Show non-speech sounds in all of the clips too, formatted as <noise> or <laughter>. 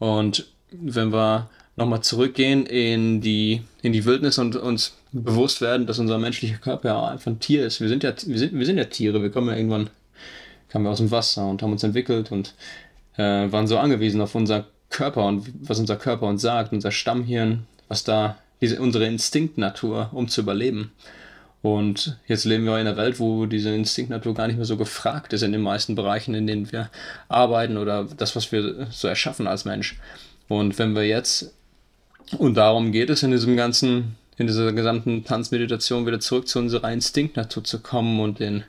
Und wenn wir nochmal zurückgehen in die, in die Wildnis und uns bewusst werden, dass unser menschlicher Körper ja einfach ein Tier ist. Wir sind ja, wir sind, wir sind ja Tiere, wir kommen ja irgendwann, kamen wir aus dem Wasser und haben uns entwickelt und äh, waren so angewiesen auf unser Körper und was unser Körper uns sagt, unser Stammhirn, was da, diese, unsere Instinktnatur, um zu überleben. Und jetzt leben wir in einer Welt, wo diese Instinktnatur gar nicht mehr so gefragt ist in den meisten Bereichen, in denen wir arbeiten oder das, was wir so erschaffen als Mensch. Und wenn wir jetzt, und darum geht es in diesem ganzen, in dieser gesamten Tanzmeditation wieder zurück zu unserer Instinktnatur zu kommen und den,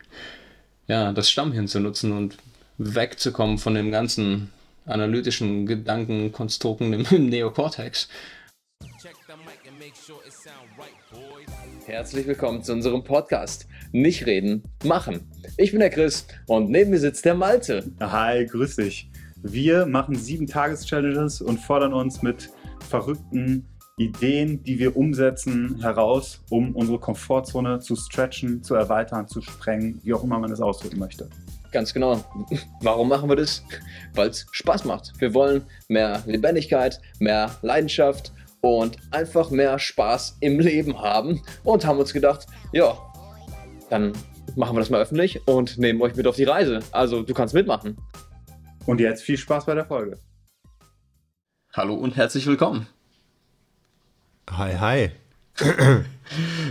ja, das Stammhirn zu nutzen und wegzukommen von dem ganzen analytischen Gedankenkonstrukten im, <laughs> Neokortex. Herzlich willkommen zu unserem Podcast. Nicht reden, machen. Ich bin der Chris und neben mir sitzt der Malte. Hi, grüß dich. Wir machen sieben Tages-Challenges und fordern uns mit verrückten Ideen, die wir umsetzen, heraus, um unsere Komfortzone zu stretchen, zu erweitern, zu sprengen, wie auch immer man es ausdrücken möchte. Ganz genau. Warum machen wir das? Weil es Spaß macht. Wir wollen mehr Lebendigkeit, mehr Leidenschaft und einfach mehr Spaß im Leben haben und haben uns gedacht, ja, dann machen wir das mal öffentlich und nehmen euch mit auf die Reise. Also du kannst mitmachen. Und jetzt viel Spaß bei der Folge. Hallo und herzlich willkommen. Hi, hi. <clears throat>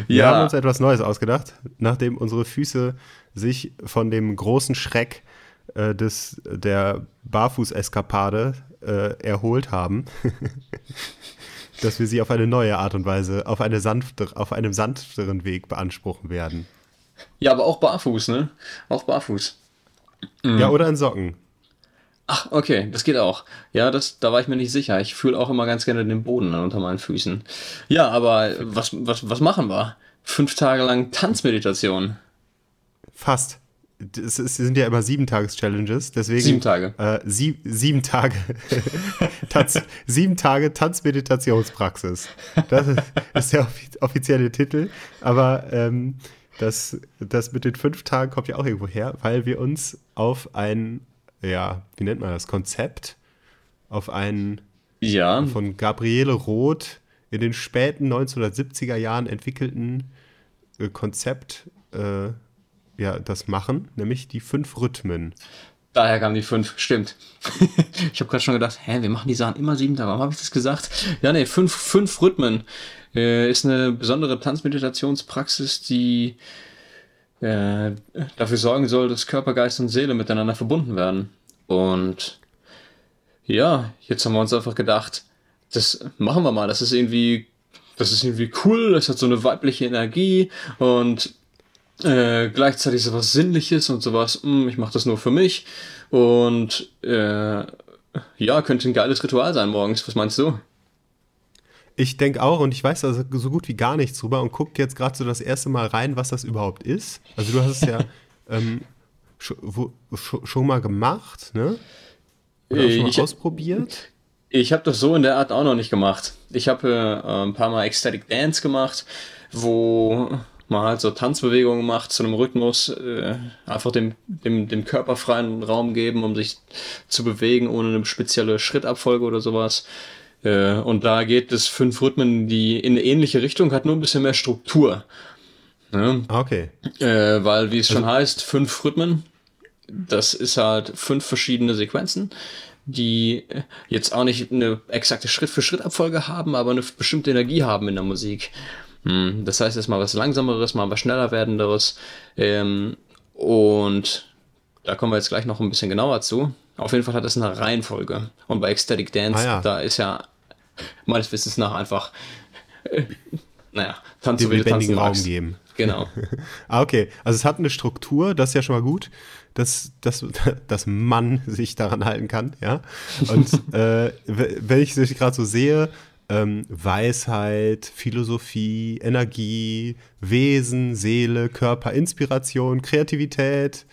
Wir ja. haben uns etwas Neues ausgedacht, nachdem unsere Füße sich von dem großen Schreck äh, des, der Barfuß-Eskapade äh, erholt haben. <laughs> dass wir sie auf eine neue Art und Weise, auf, eine sanfte, auf einem sanfteren Weg beanspruchen werden. Ja, aber auch barfuß, ne? Auch barfuß. Mhm. Ja, oder in Socken. Ach, okay, das geht auch. Ja, das, da war ich mir nicht sicher. Ich fühle auch immer ganz gerne den Boden unter meinen Füßen. Ja, aber was, was, was machen wir? Fünf Tage lang Tanzmeditation. Fast es, ist, sind ja immer sieben Tages-Challenges, deswegen. Sieben Tage. Äh, sieb, sieben Tage. <laughs> Tanz, sieben Tage Tanzmeditationspraxis. Das ist der offizielle Titel. Aber ähm, das, das mit den fünf Tagen kommt ja auch irgendwo her, weil wir uns auf ein, ja, wie nennt man das, Konzept, auf ein ja. von Gabriele Roth in den späten 1970er Jahren entwickelten äh, Konzept äh, ja, das machen, nämlich die fünf Rhythmen. Daher kamen die fünf, stimmt. <laughs> ich habe gerade schon gedacht, hä, wir machen die Sachen immer sieben Tage. Warum habe ich das gesagt? Ja, nee, fünf, fünf Rhythmen äh, ist eine besondere Tanzmeditationspraxis, die äh, dafür sorgen soll, dass Körper, Geist und Seele miteinander verbunden werden. Und ja, jetzt haben wir uns einfach gedacht, das machen wir mal. Das ist irgendwie, das ist irgendwie cool. Das hat so eine weibliche Energie und äh, gleichzeitig so was Sinnliches und sowas, mh, hm, ich mache das nur für mich. Und äh, ja, könnte ein geiles Ritual sein morgens. Was meinst du? Ich denke auch und ich weiß da so gut wie gar nichts drüber und gucke jetzt gerade so das erste Mal rein, was das überhaupt ist. Also du hast es ja <laughs> ähm, schon, wo, schon mal gemacht, ne? Oder schon mal ich, ausprobiert? Ich habe das so in der Art auch noch nicht gemacht. Ich habe äh, ein paar Mal Ecstatic Dance gemacht, wo man halt so Tanzbewegungen macht zu einem Rhythmus, äh, einfach dem, dem, dem Körper freien Raum geben, um sich zu bewegen, ohne eine spezielle Schrittabfolge oder sowas. Äh, und da geht es fünf Rhythmen, die in eine ähnliche Richtung hat, nur ein bisschen mehr Struktur. Ne? Okay. Äh, weil, wie es schon also heißt, fünf Rhythmen, das ist halt fünf verschiedene Sequenzen, die jetzt auch nicht eine exakte Schritt-für-Schritt-Abfolge haben, aber eine bestimmte Energie haben in der Musik. Hm, das heißt, erstmal was Langsameres, mal was schneller werdenderes. Ähm, und da kommen wir jetzt gleich noch ein bisschen genauer zu. Auf jeden Fall hat das eine Reihenfolge. Und bei Ecstatic Dance, ah, ja. da ist ja <laughs> meines Wissens nach einfach, äh, naja, Tanz Den lebendigen Raum geben. Genau. <laughs> ah, okay. Also es hat eine Struktur, das ist ja schon mal gut, dass, dass, <laughs> dass man sich daran halten kann, ja. Und äh, wenn ich es gerade so sehe, ähm, Weisheit, Philosophie, Energie, Wesen, Seele, Körper, Inspiration, Kreativität.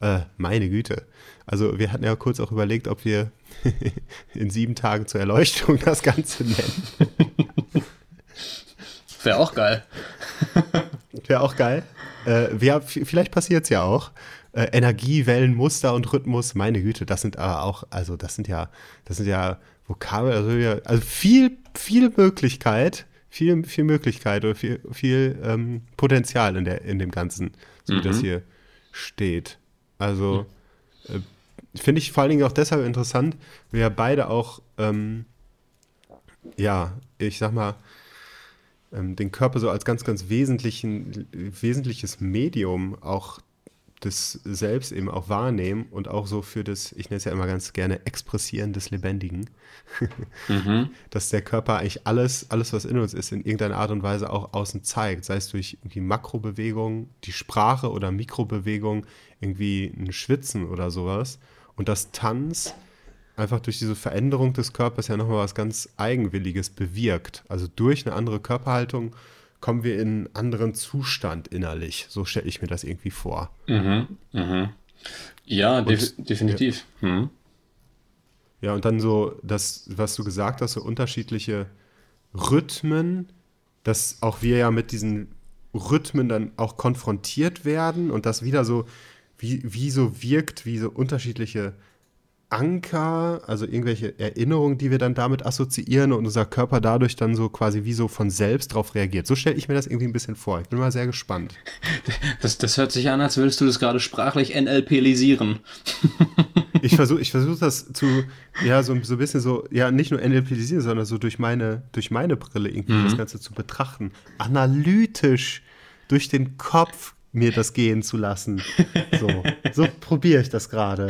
Äh, meine Güte. Also wir hatten ja kurz auch überlegt, ob wir <laughs> in sieben Tagen zur Erleuchtung das Ganze nennen. <laughs> Wäre auch geil. Wäre auch geil. Äh, wir, vielleicht passiert es ja auch. Äh, Energiewellen, Muster und Rhythmus, meine Güte, das sind aber auch, also das sind ja, das sind ja Vokabel, also, ja, also viel, viel Möglichkeit, viel, viel Möglichkeit oder viel, viel ähm, Potenzial in, der, in dem Ganzen, so wie das Mhm. hier steht. Also äh, finde ich vor allen Dingen auch deshalb interessant, wir ja beide auch, ähm, ja, ich sag mal, ähm, den Körper so als ganz, ganz wesentlichen, wesentliches Medium auch des Selbst eben auch wahrnehmen und auch so für das, ich nenne es ja immer ganz gerne, Expressieren des Lebendigen, Mhm. <laughs> dass der Körper eigentlich alles, alles, was in uns ist, in irgendeiner Art und Weise auch außen zeigt, sei es durch irgendwie Makrobewegung, die Sprache oder Mikrobewegung, irgendwie ein Schwitzen oder sowas. Und das Tanz einfach durch diese Veränderung des Körpers ja nochmal was ganz Eigenwilliges bewirkt. Also durch eine andere Körperhaltung kommen wir in einen anderen Zustand innerlich. So stelle ich mir das irgendwie vor. Mhm. Mhm. Ja, def definitiv. Mhm. Ja, und dann so das, was du gesagt hast, so unterschiedliche Rhythmen, dass auch wir ja mit diesen Rhythmen dann auch konfrontiert werden und das wieder so, wie, wie so wirkt, wie so unterschiedliche Anker, also irgendwelche Erinnerungen, die wir dann damit assoziieren und unser Körper dadurch dann so quasi wie so von selbst drauf reagiert. So stelle ich mir das irgendwie ein bisschen vor. Ich bin mal sehr gespannt. Das, das hört sich an, als würdest du das gerade sprachlich NLP-lisieren. <laughs> Ich versuche ich versuch das zu, ja, so, so ein bisschen so, ja, nicht nur NLPisieren, sondern so durch meine, durch meine Brille irgendwie das Ganze zu betrachten. Analytisch durch den Kopf mir das gehen zu lassen. So, so probiere ich das gerade.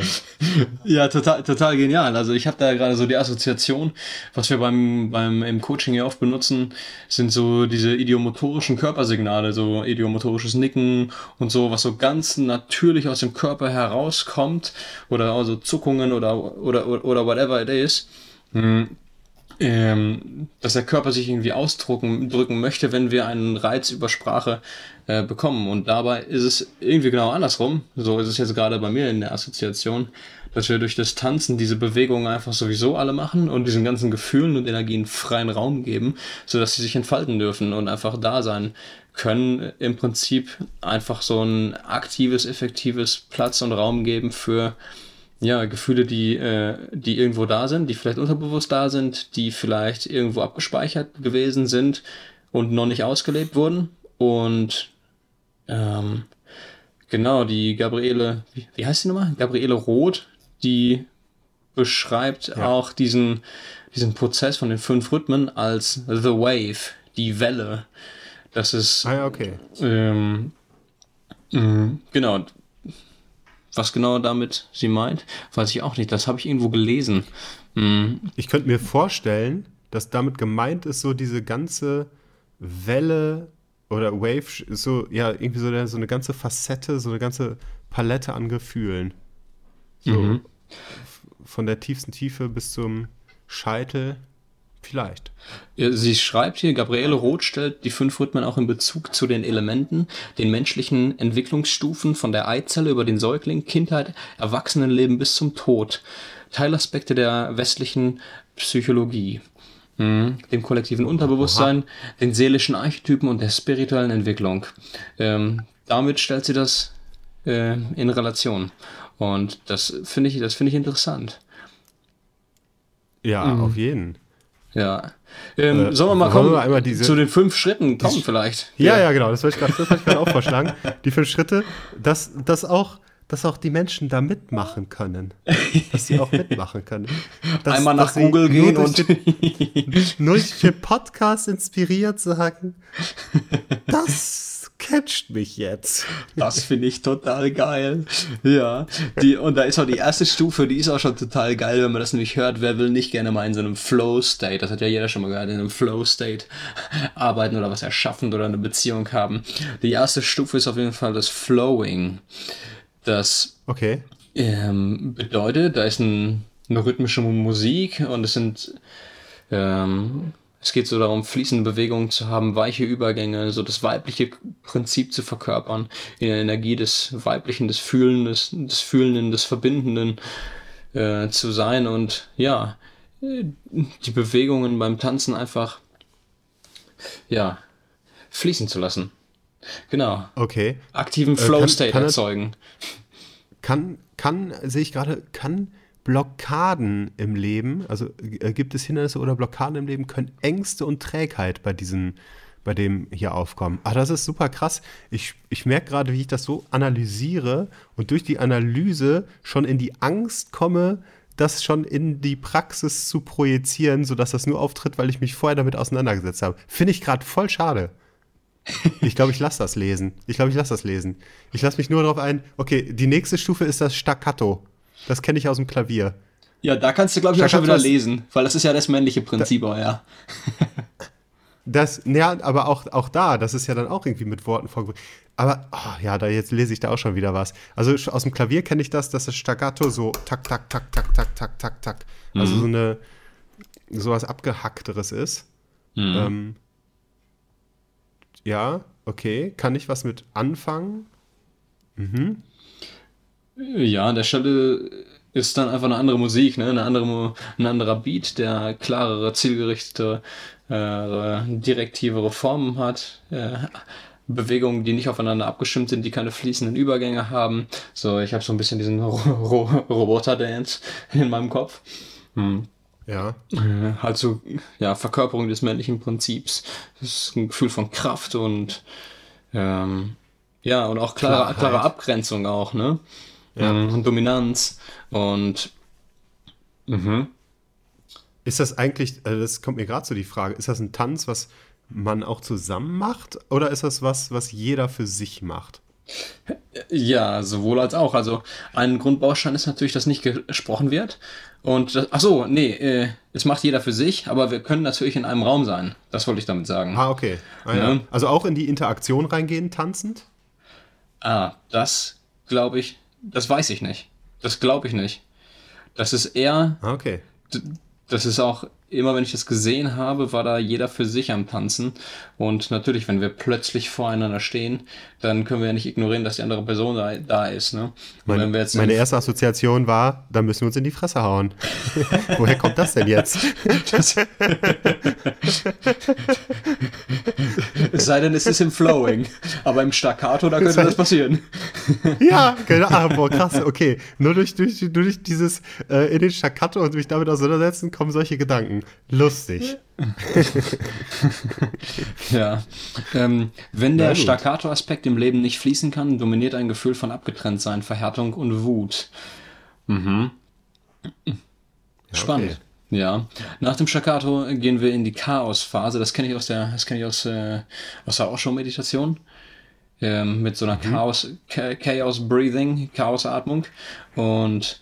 Ja, total, total genial. Also ich habe da gerade so die Assoziation, was wir beim, beim im Coaching ja oft benutzen, sind so diese idiomotorischen Körpersignale, so idiomotorisches Nicken und so, was so ganz natürlich aus dem Körper herauskommt oder also Zuckungen oder oder oder, whatever it is. Hm, ähm, dass der Körper sich irgendwie ausdrücken drücken möchte, wenn wir einen Reiz über Sprache äh, bekommen. Und dabei ist es irgendwie genau andersrum. So ist es jetzt gerade bei mir in der Assoziation, dass wir durch das Tanzen diese Bewegungen einfach sowieso alle machen und diesen ganzen Gefühlen und Energien freien Raum geben, sodass sie sich entfalten dürfen und einfach da sein können. Im Prinzip einfach so ein aktives, effektives Platz und Raum geben für ja, Gefühle, die, äh, die irgendwo da sind, die vielleicht unterbewusst da sind, die vielleicht irgendwo abgespeichert gewesen sind und noch nicht ausgelebt wurden. Und ähm, genau, die Gabriele, wie, wie heißt die nochmal? Gabriele Roth, die beschreibt Ja. auch diesen, diesen Prozess von den fünf Rhythmen als The Wave, die Welle. Das ist Ah ja, okay. ähm, mh, genau. Was genau damit sie meint, weiß ich auch nicht. Das habe ich irgendwo gelesen. Mhm. Ich könnte mir vorstellen, dass damit gemeint ist, so diese ganze Welle oder Wave, so, ja, irgendwie so, eine- so eine ganze Facette, so eine ganze Palette an Gefühlen. So Mhm. von der tiefsten Tiefe bis zum Scheitel. Vielleicht. Sie schreibt hier, Gabriele Roth stellt die fünf Rhythmen auch in Bezug zu den Elementen, den menschlichen Entwicklungsstufen von der Eizelle über den Säugling, Kindheit, Erwachsenenleben bis zum Tod. Teilaspekte der westlichen Psychologie. Mhm. Dem kollektiven Unterbewusstsein, den seelischen Archetypen und der spirituellen Entwicklung. Ähm, damit stellt sie das äh, in Relation. Und das finde ich, das finde ich interessant. Ja, Mhm. auf jeden. Ja. Ähm, Äh, sollen wir mal kommen wir einmal diese- zu den fünf Schritten kommen vielleicht? Ja, ja, genau. Das wollte ich gerade auch vorschlagen. Die fünf Schritte, dass, dass, auch, dass auch die Menschen da mitmachen können. Dass sie auch mitmachen können. Dass, Einmal nach Google gehen nur und durch <laughs> nur durch den Podcast inspiriert sagen, das catcht mich jetzt. das finde ich total geil. Ja. Die, und da ist auch die erste Stufe, die ist auch schon total geil, wenn man das nämlich hört. Wer will nicht gerne mal in so einem Flow-State, das hat ja jeder schon mal gehört, in einem Flow-State arbeiten oder was erschaffen oder eine Beziehung haben. Die erste Stufe ist auf jeden Fall das Flowing. Das Okay. ähm, bedeutet, da ist ein, eine rhythmische Musik und es sind ähm, es geht so darum, fließende Bewegungen zu haben, weiche Übergänge, so das weibliche Prinzip zu verkörpern, in der Energie des Weiblichen, des Fühlen, des, des Fühlenden, des Verbindenden äh, zu sein und ja, äh, die Bewegungen beim Tanzen einfach ja, fließen zu lassen. Genau. Okay. Aktiven kann- Flow-State kann es- erzeugen. Kann, kann, sehe ich gerade, kann Blockaden im Leben, also äh, gibt es Hindernisse oder Blockaden im Leben, können Ängste und Trägheit bei diesen, bei dem hier aufkommen. Ah, das ist super krass. Ich, ich merke gerade, wie ich das so analysiere und durch die Analyse schon in die Angst komme, das schon in die Praxis zu projizieren, sodass das nur auftritt, weil ich mich vorher damit auseinandergesetzt habe. Finde ich gerade voll schade. Ich glaube, ich lasse das lesen. Ich glaube, ich lasse das lesen. Ich lasse mich nur darauf ein, okay, die nächste Stufe ist das Staccato. Das kenne ich aus dem Klavier. Ja, da kannst du, glaube ich, auch schon wieder lesen, weil das ist ja das männliche Prinzip, da, ja. Das, ja, aber auch, auch da, das ist ja dann auch irgendwie mit Worten vorgebracht. Aber, oh, ja, da jetzt lese ich da auch schon wieder was. Also aus dem Klavier kenne ich das, dass das Staccato so tak, tak, tak, tak, tak, tak, tak, tak. Also mhm. so eine, so was Abgehackteres ist. Mhm. Ähm, ja, okay. Kann ich was mit anfangen? Mhm. Ja, an der Stelle ist dann einfach eine andere Musik, ne? eine andere, ein anderer Beat, der klarere, zielgerichtete, äh, direktivere Formen hat. Äh, Bewegungen, die nicht aufeinander abgestimmt sind, die keine fließenden Übergänge haben. So, ich habe so ein bisschen diesen <laughs> Ro Ro Roboter-Dance in meinem Kopf. Hm. Ja. Äh, halt so, ja, Verkörperung des männlichen Prinzips. Das ist ein Gefühl von Kraft und ähm, ja, und auch klare, klare Abgrenzung auch, ne? Ja. Ähm, und Dominanz. Und mhm. ist das eigentlich, also das kommt mir gerade so die Frage, ist das ein Tanz, was man auch zusammen macht oder ist das was, was jeder für sich macht? Ja, sowohl als auch. Also ein Grundbaustein ist natürlich, dass nicht gesprochen wird. Und das, ach so, nee, äh, es macht jeder für sich, aber wir können natürlich in einem Raum sein. Das wollte ich damit sagen. Ah, okay. Ah, ja. Ja. Also auch in die Interaktion reingehen, tanzend? Ah, das glaube ich, das weiß ich nicht. Das glaube ich nicht. Das ist eher. Ah, okay. Das ist auch immer wenn ich das gesehen habe, war da jeder für sich am Tanzen. Und natürlich, wenn wir plötzlich voreinander stehen, dann können wir ja nicht ignorieren, dass die andere Person da, da ist. Ne? Meine, meine erste Assoziation war, da müssen wir uns in die Fresse hauen. <laughs> Woher kommt das denn jetzt? Das es sei denn, es ist im Flowing. Aber im Staccato, da könnte das passieren. ja, genau. Ah, boah, krass, okay. Nur durch, durch, durch dieses äh, in den Staccato und mich damit auseinandersetzen, kommen solche Gedanken. Lustig. <laughs> ja. Ähm, wenn der Staccato-Aspekt im Leben nicht fließen kann, dominiert ein Gefühl von Abgetrenntsein, Verhärtung und Wut. Mhm. Spannend. Okay. Ja, nach dem Staccato gehen wir in die Chaos-Phase. Das kenne ich aus der, das kenne ich aus, äh, aus der Ausschau-Meditation. Ähm, mit so einer mhm. Chaos, Chaos Breathing, Chaos-Atmung. Und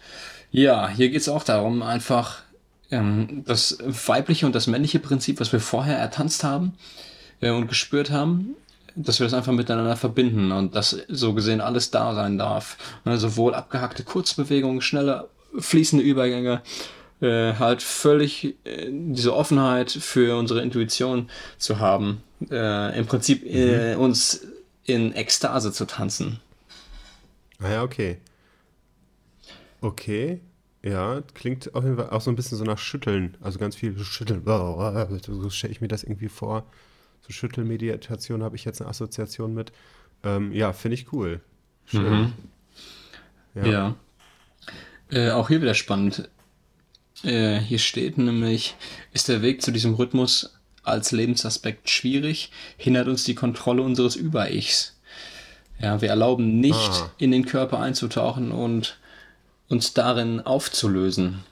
ja, hier geht es auch darum, einfach ähm, das weibliche und das männliche Prinzip, was wir vorher ertanzt haben äh, und gespürt haben, dass wir das einfach miteinander verbinden und dass so gesehen alles da sein darf. Ne, sowohl abgehackte Kurzbewegungen, schnelle, fließende Übergänge, äh, halt völlig äh, diese Offenheit für unsere Intuition zu haben, äh, im Prinzip äh, mhm. uns in Ekstase zu tanzen. Ah ja, okay. Okay. Ja, klingt auf jeden Fall auch so ein bisschen so nach Schütteln. Also ganz viel Schütteln. <laughs> So stelle ich mir das irgendwie vor. So Schüttelmeditation habe ich jetzt eine Assoziation mit. Ähm, ja, finde ich cool. Schön. Mhm. Ja. ja. Äh, auch hier wieder spannend. Äh, hier steht nämlich, ist der Weg zu diesem Rhythmus als Lebensaspekt schwierig, hindert uns die Kontrolle unseres Über-Ichs. Ja, wir erlauben nicht, ah. in den Körper einzutauchen und uns darin aufzulösen.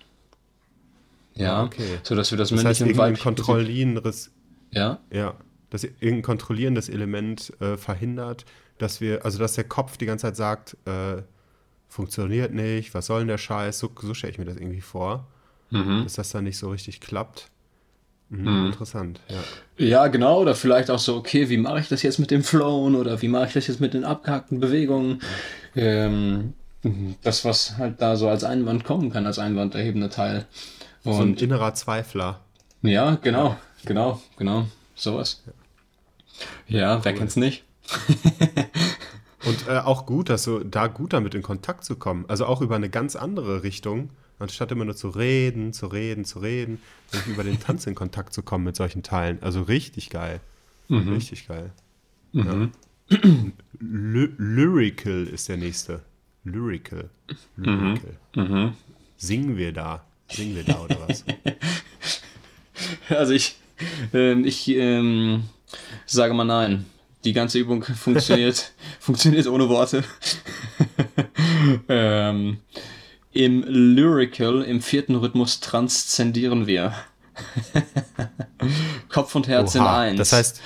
Ja, ah, okay. so dass wir das, das männliche heißt, und weibliche kontrollierendes ja ja dass irgendein kontrollierendes Element äh, verhindert, dass wir also dass der Kopf die ganze Zeit sagt äh, funktioniert nicht, was soll denn der Scheiß? So, so stelle ich mir das irgendwie vor, mhm. dass das dann nicht so richtig klappt. Mhm, mhm. Interessant, ja. Ja, genau, oder vielleicht auch so, okay, wie mache ich das jetzt mit dem Flown oder wie mache ich das jetzt mit den abgehackten Bewegungen? Ähm, das, was halt da so als Einwand kommen kann, als einwanderhebender Teil. Und so ein innerer Zweifler. Ja, genau, genau, genau, sowas. Ja, ja wer cool. kennt's nicht? <laughs> Und äh, auch gut, dass so da gut damit in Kontakt zu kommen. Also auch über eine ganz andere Richtung, anstatt immer nur zu reden, zu reden, zu reden, über den Tanz in Kontakt zu kommen mit solchen Teilen. Also richtig geil. Mhm. Richtig geil. Mhm. Ja. Lyrical ist der nächste. Lyrical. Lyrical. Mhm. Mhm. Singen wir da? Singen wir da oder was? <laughs> Also ich, ähm, ich ähm, sage mal nein. Die ganze Übung funktioniert, <laughs> funktioniert ohne Worte. <laughs> ähm, Im Lyrical, im vierten Rhythmus transzendieren wir. Kopf und Herz Oha, in eins. Das heißt,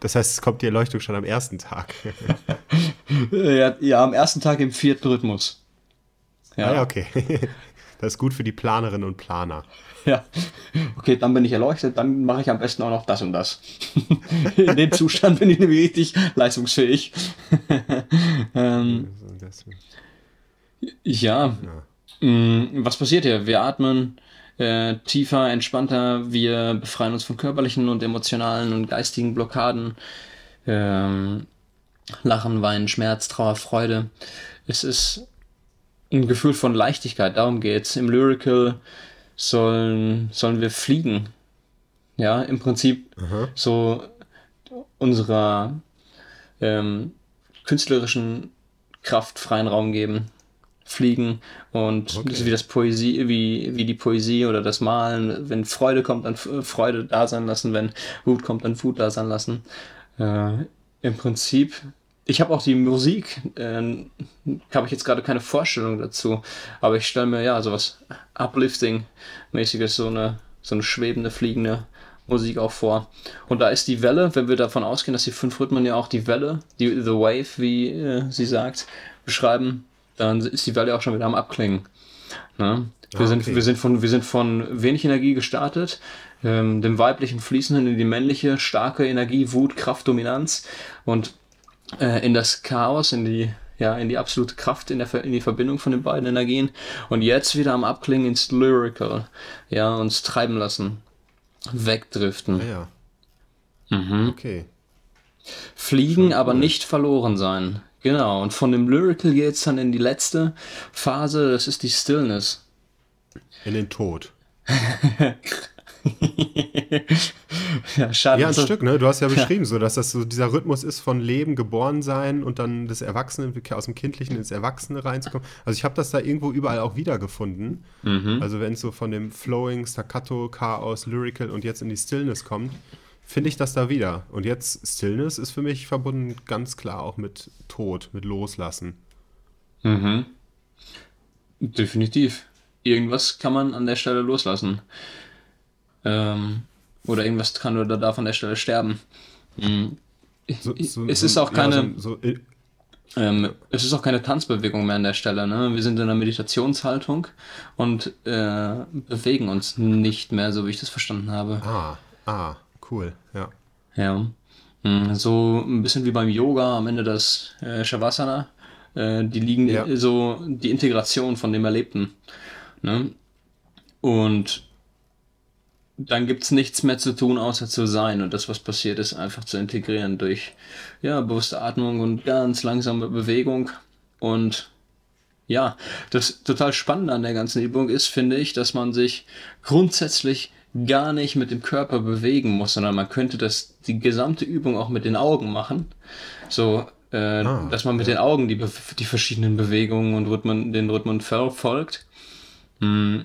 das heißt, es kommt die Erleuchtung schon am ersten Tag. <laughs> ja, ja, am ersten Tag im vierten Rhythmus. Ja, ah, okay. <laughs> Das ist gut für die Planerinnen und Planer. Ja, okay, dann bin ich erleuchtet, dann mache ich am besten auch noch das und das. <laughs> In dem Zustand bin ich nämlich richtig leistungsfähig. ähm, ja, ja. Mm, was passiert hier? Wir atmen äh, tiefer, entspannter, wir befreien uns von körperlichen und emotionalen und geistigen Blockaden. Ähm, Lachen, Weinen, Schmerz, Trauer, Freude. Es ist ein Gefühl von Leichtigkeit, darum geht's. Im Lyrical sollen, sollen wir fliegen. Ja, im Prinzip Aha. so unserer ähm, künstlerischen Kraft freien Raum geben. Fliegen und okay. wie das Poesie, wie, wie die Poesie oder das Malen, wenn Freude kommt, dann Freude da sein lassen, wenn Wut kommt, dann Wut da sein lassen. Äh, Im Prinzip ich habe auch die Musik, äh, habe ich jetzt gerade keine Vorstellung dazu, aber ich stelle mir ja sowas Uplifting-mäßiges, so eine, so eine schwebende, fliegende Musik auch vor. Und da ist die Welle, wenn wir davon ausgehen, dass die fünf Rhythmen ja auch die Welle, die The Wave, wie äh, sie sagt, beschreiben, dann ist die Welle auch schon wieder am Abklingen. Ne? Wir, ah, sind, wir, sind von, wir sind von wenig Energie gestartet, ähm, dem weiblichen Fließenden in die männliche, starke Energie, Wut, Kraft, Dominanz. Und äh, in das Chaos, in die, ja, in die absolute Kraft, in, der, in die Verbindung von den beiden Energien und jetzt wieder am Abklingen ins Lyrical, ja, uns treiben lassen, wegdriften. Ah, ja. Mhm. Okay. Fliegen, cool. aber nicht verloren sein. Genau, und von dem Lyrical geht es dann in die letzte Phase, das ist die Stillness. In den Tod. <laughs> ja, schade. Ja, ein Stück, ne? Du hast <laughs> ja beschrieben, so dass das so dieser Rhythmus ist von Leben, geboren sein und dann das Erwachsene, aus dem Kindlichen ins Erwachsene reinzukommen. Also ich habe das da irgendwo überall auch wiedergefunden. Mhm. Also wenn es so von dem Flowing, Staccato, Chaos, Lyrical und jetzt in die Stillness kommt, finde ich das da wieder. Und jetzt Stillness ist für mich verbunden ganz klar auch mit Tod, mit Loslassen. Mhm. Definitiv. Irgendwas kann man an der Stelle loslassen. Ähm, oder irgendwas kann oder darf an der Stelle sterben. Mhm. So, so, es ist auch keine. Ja, äh, ähm, es ist auch keine Tanzbewegung mehr an der Stelle. Ne? Wir sind in einer Meditationshaltung und äh, bewegen uns nicht mehr, so wie ich das verstanden habe. Ah, ah, cool, ja. Ja. Mhm, so ein bisschen wie beim Yoga am Ende das äh, Shavasana. Äh, die liegen ja. so die Integration von dem Erlebten. Ne? Und dann gibt es nichts mehr zu tun, außer zu sein. Und das, was passiert ist, einfach zu integrieren durch ja, bewusste Atmung und ganz langsame Bewegung. Und ja, das total Spannende an der ganzen Übung ist, finde ich, dass man sich grundsätzlich gar nicht mit dem Körper bewegen muss, sondern man könnte das die gesamte Übung auch mit den Augen machen. So, äh, ah, dass man mit ja. den Augen die, die verschiedenen Bewegungen und Rhythmen, den Rhythmen verfolgt. Hm,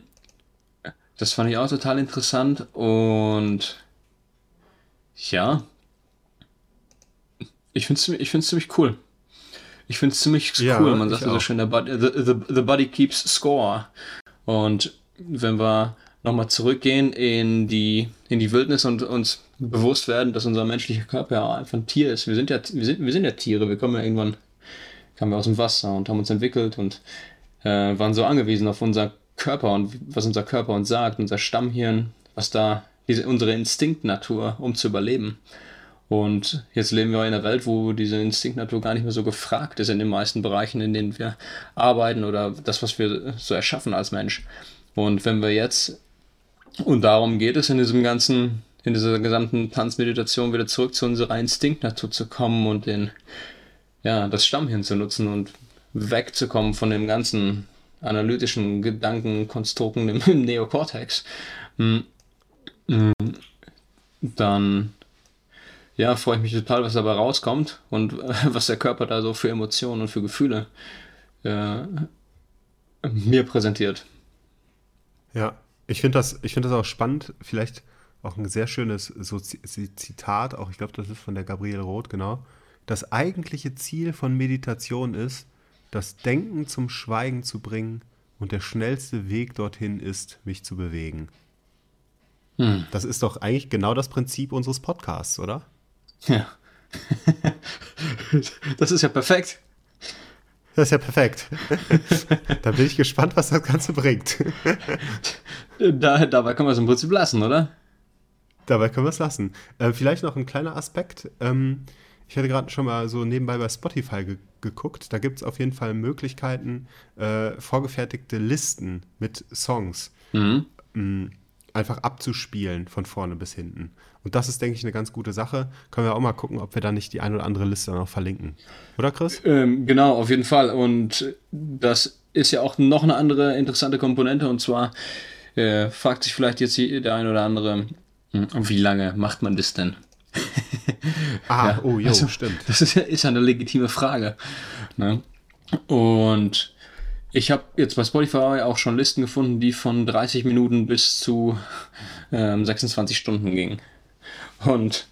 das fand ich auch total interessant und ja, ich finde es ich find's ziemlich cool. Ich finde es ziemlich ja, cool. Man sagt ja so schön, the body, the, the, the body keeps score. Und wenn wir nochmal zurückgehen in die, in die Wildnis und uns bewusst werden, dass unser menschlicher Körper ja einfach ein Tier ist. Wir sind ja, wir sind, wir sind ja Tiere. Wir kommen ja irgendwann, kamen wir aus dem Wasser und haben uns entwickelt und äh, waren so angewiesen auf unser Körper und was unser Körper uns sagt, unser Stammhirn, was da, diese, unsere Instinktnatur, um zu überleben. Und jetzt leben wir in einer Welt, wo diese Instinktnatur gar nicht mehr so gefragt ist in den meisten Bereichen, in denen wir arbeiten oder das, was wir so erschaffen als Mensch. Und wenn wir jetzt, und darum geht es in diesem ganzen, in dieser gesamten Tanzmeditation wieder zurück zu unserer Instinktnatur zu kommen und den, ja, das Stammhirn zu nutzen und wegzukommen von dem ganzen analytischen Gedankenkonstrukten im, im <laughs> Neokortex, hm. Hm. dann ja, freue ich mich total, was dabei rauskommt und <laughs> was der Körper da so für Emotionen und für Gefühle äh, mir präsentiert. Ja, ich finde das, ich find das auch spannend, vielleicht auch ein sehr schönes so Zitat, auch ich glaube, das ist von der Gabriele Roth, genau. Das eigentliche Ziel von Meditation ist, das Denken zum Schweigen zu bringen und der schnellste Weg dorthin ist, mich zu bewegen. Hm. Das ist doch eigentlich genau das Prinzip unseres Podcasts, oder? Ja. <laughs> das ist ja perfekt. Das ist ja perfekt. <laughs> da bin ich gespannt, was das Ganze bringt. da, dabei können wir es im Prinzip lassen, oder? Dabei können wir es lassen. Äh, vielleicht noch ein kleiner Aspekt. Ähm, ich hatte gerade schon mal so nebenbei bei Spotify ge geguckt. Da gibt es auf jeden Fall Möglichkeiten, äh, vorgefertigte Listen mit Songs mhm. Einfach abzuspielen von vorne bis hinten. Und das ist, denke ich, eine ganz gute Sache. Können wir auch mal gucken, ob wir da nicht die ein oder andere Liste noch verlinken. Oder, Chris? Ähm, genau, auf jeden Fall. Und das ist ja auch noch eine andere interessante Komponente. Und zwar äh, fragt sich vielleicht jetzt der ein oder andere, hm, wie lange macht man das denn? <laughs> ah, ja, oh, jo, also, stimmt. Das ist ja, ist ja eine legitime Frage. Ne? Und ich habe jetzt bei Spotify auch schon Listen gefunden, die von 30 Minuten bis zu ähm, 26 Stunden gingen. Und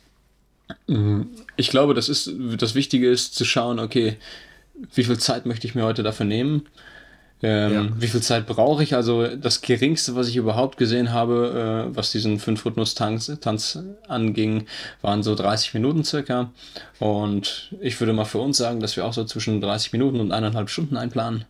mh, ich glaube, das ist das Wichtige ist zu schauen, okay, wie viel Zeit möchte ich mir heute dafür nehmen? Ähm, ja. Wie viel Zeit brauche ich? Also das geringste, was ich überhaupt gesehen habe, äh, was diesen Fünf-Rhythmus-Tanz Tanz anging, waren so 30 Minuten circa. Und ich würde mal für uns sagen, dass wir auch so zwischen 30 Minuten und eineinhalb Stunden einplanen.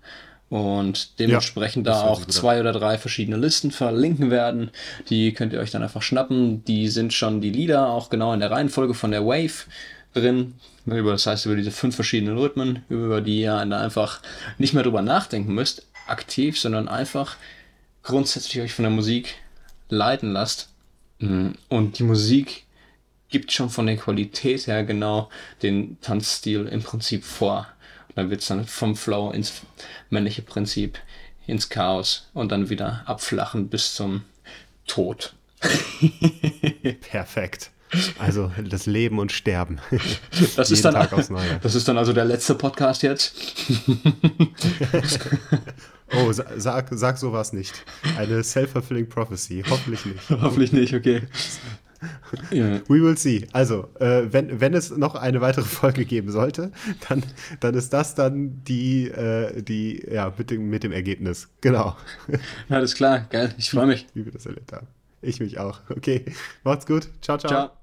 Und dementsprechend ja, da auch zwei oder drei verschiedene Listen verlinken werden. Die könnt ihr euch dann einfach schnappen. Die sind schon die Lieder auch genau in der Reihenfolge von der Wave drin. Das heißt, über diese fünf verschiedenen Rhythmen, über die ihr dann einfach nicht mehr drüber nachdenken müsst, aktiv, sondern einfach grundsätzlich euch von der Musik leiten lasst. Mhm. Und die Musik gibt schon von der Qualität her genau den Tanzstil im Prinzip vor. Dann wird es dann vom Flow ins männliche Prinzip, ins Chaos und dann wieder abflachen bis zum Tod. <laughs> Perfekt. Also das Leben und Sterben. <laughs> Das ist, dann, das ist dann also der letzte Podcast jetzt. <laughs> oh, sag, sag sowas nicht. Eine self-fulfilling prophecy. Hoffentlich nicht. Hoffentlich nicht, okay. Yeah. We will see. Also, äh, wenn, wenn es noch eine weitere Folge geben sollte, dann, dann ist das dann die, äh, die ja, mit dem, mit dem Ergebnis. Genau. Ja, alles klar. Geil. Ich freue mich. Wie wir das erlebt haben. Ich mich auch. Okay. Macht's gut. Ciao, ciao. Ciao.